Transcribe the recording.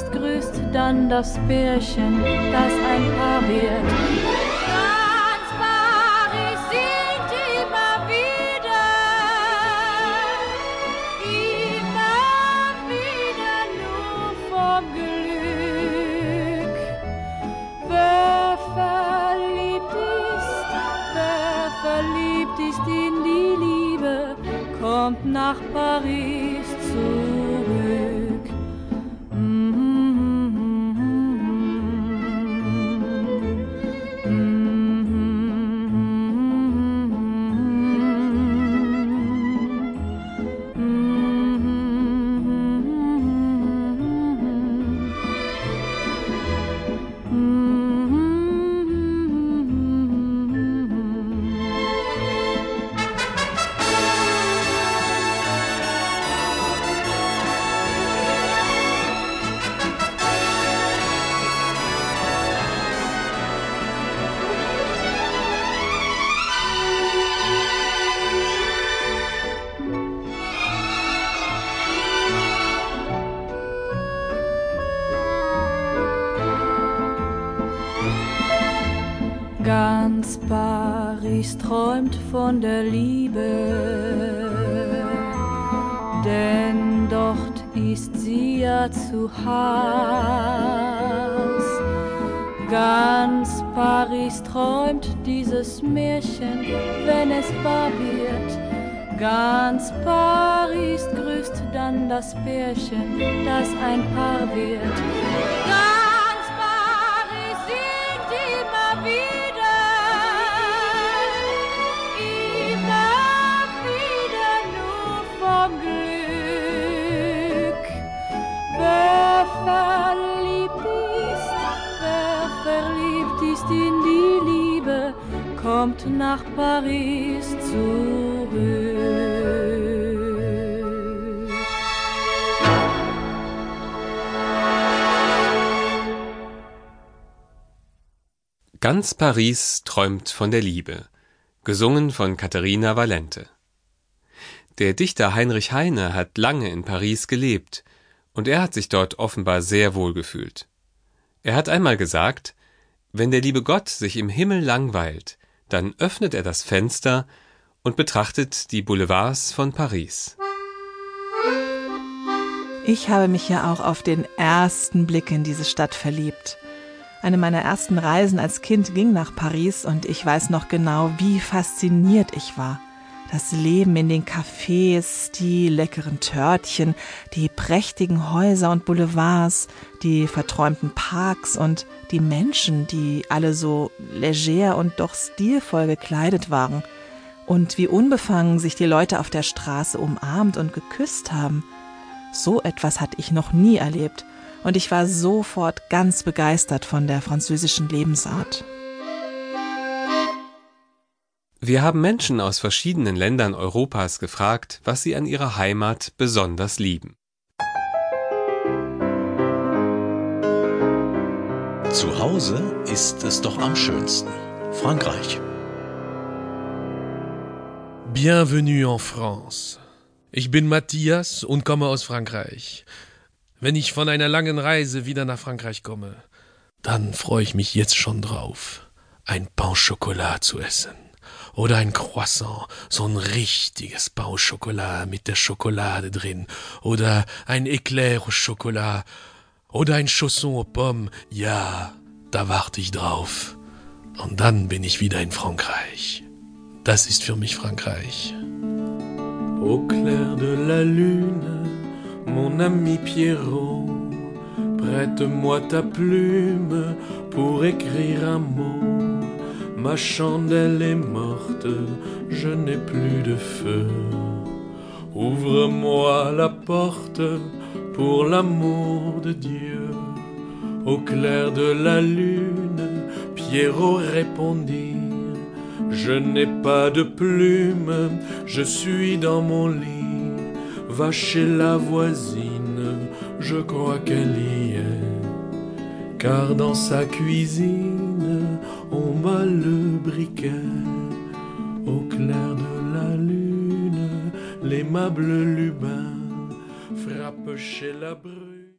Paris grüßt dann das Pärchen, das ein Paar wird. Ganz Paris Ganz Paris träumt von der Liebe, denn dort ist sie ja zu Haus. Ganz Paris träumt dieses Märchen, wenn es wahr wird. Ganz Paris grüßt dann das Pärchen, das ein Paar wird. Ganz kommt nach Paris zurück. Ganz Paris träumt von der Liebe, gesungen von Katharina Valente. Der Dichter Heinrich Heine hat lange in Paris gelebt, und er hat sich dort offenbar sehr wohl gefühlt. Er hat einmal gesagt, wenn der liebe Gott sich im Himmel langweilt, dann öffnet er das Fenster und betrachtet die Boulevards von Paris. Ich habe mich ja auch auf den ersten Blick in diese Stadt verliebt. Eine meiner ersten Reisen als Kind ging nach Paris und ich weiß noch genau, wie fasziniert ich war. Das Leben in den Cafés, die leckeren Törtchen, die prächtigen Häuser und Boulevards, die verträumten Parks und die Menschen, die alle so leger und doch stilvoll gekleidet waren. Und wie unbefangen sich die Leute auf der Straße umarmt und geküsst haben. So etwas hatte ich noch nie erlebt und ich war sofort ganz begeistert von der französischen Lebensart. Wir haben Menschen aus verschiedenen Ländern Europas gefragt, was sie an ihrer Heimat besonders lieben. Zu Hause ist es doch am schönsten. Frankreich. Bienvenue en France. Ich bin Matthias und komme aus Frankreich. Wenn ich von einer langen Reise wieder nach Frankreich komme, dann freue ich mich jetzt schon drauf, ein Pain Chocolat zu essen. Oder ein Croissant, so ein richtiges Chocolat mit der Schokolade drin. Oder ein Éclair au Chocolat. Oder ein Chausson aux Pommes. Ja, da warte ich drauf. Und dann bin ich wieder in Frankreich. Das ist für mich Frankreich. Au clair de la lune, mon ami Pierrot, prête-moi ta plume pour écrire un mot. Ma chandelle est morte, je n'ai plus de feu. Ouvre-moi la porte pour l'amour de Dieu. Au clair de la lune, Pierrot répondit. Je n'ai pas de plume, je suis dans mon lit. Va chez la voisine, je crois qu'elle y est. Car dans sa cuisine, bat le briquet. Au clair de la lune, l'aimable Lubin frappe chez la brune.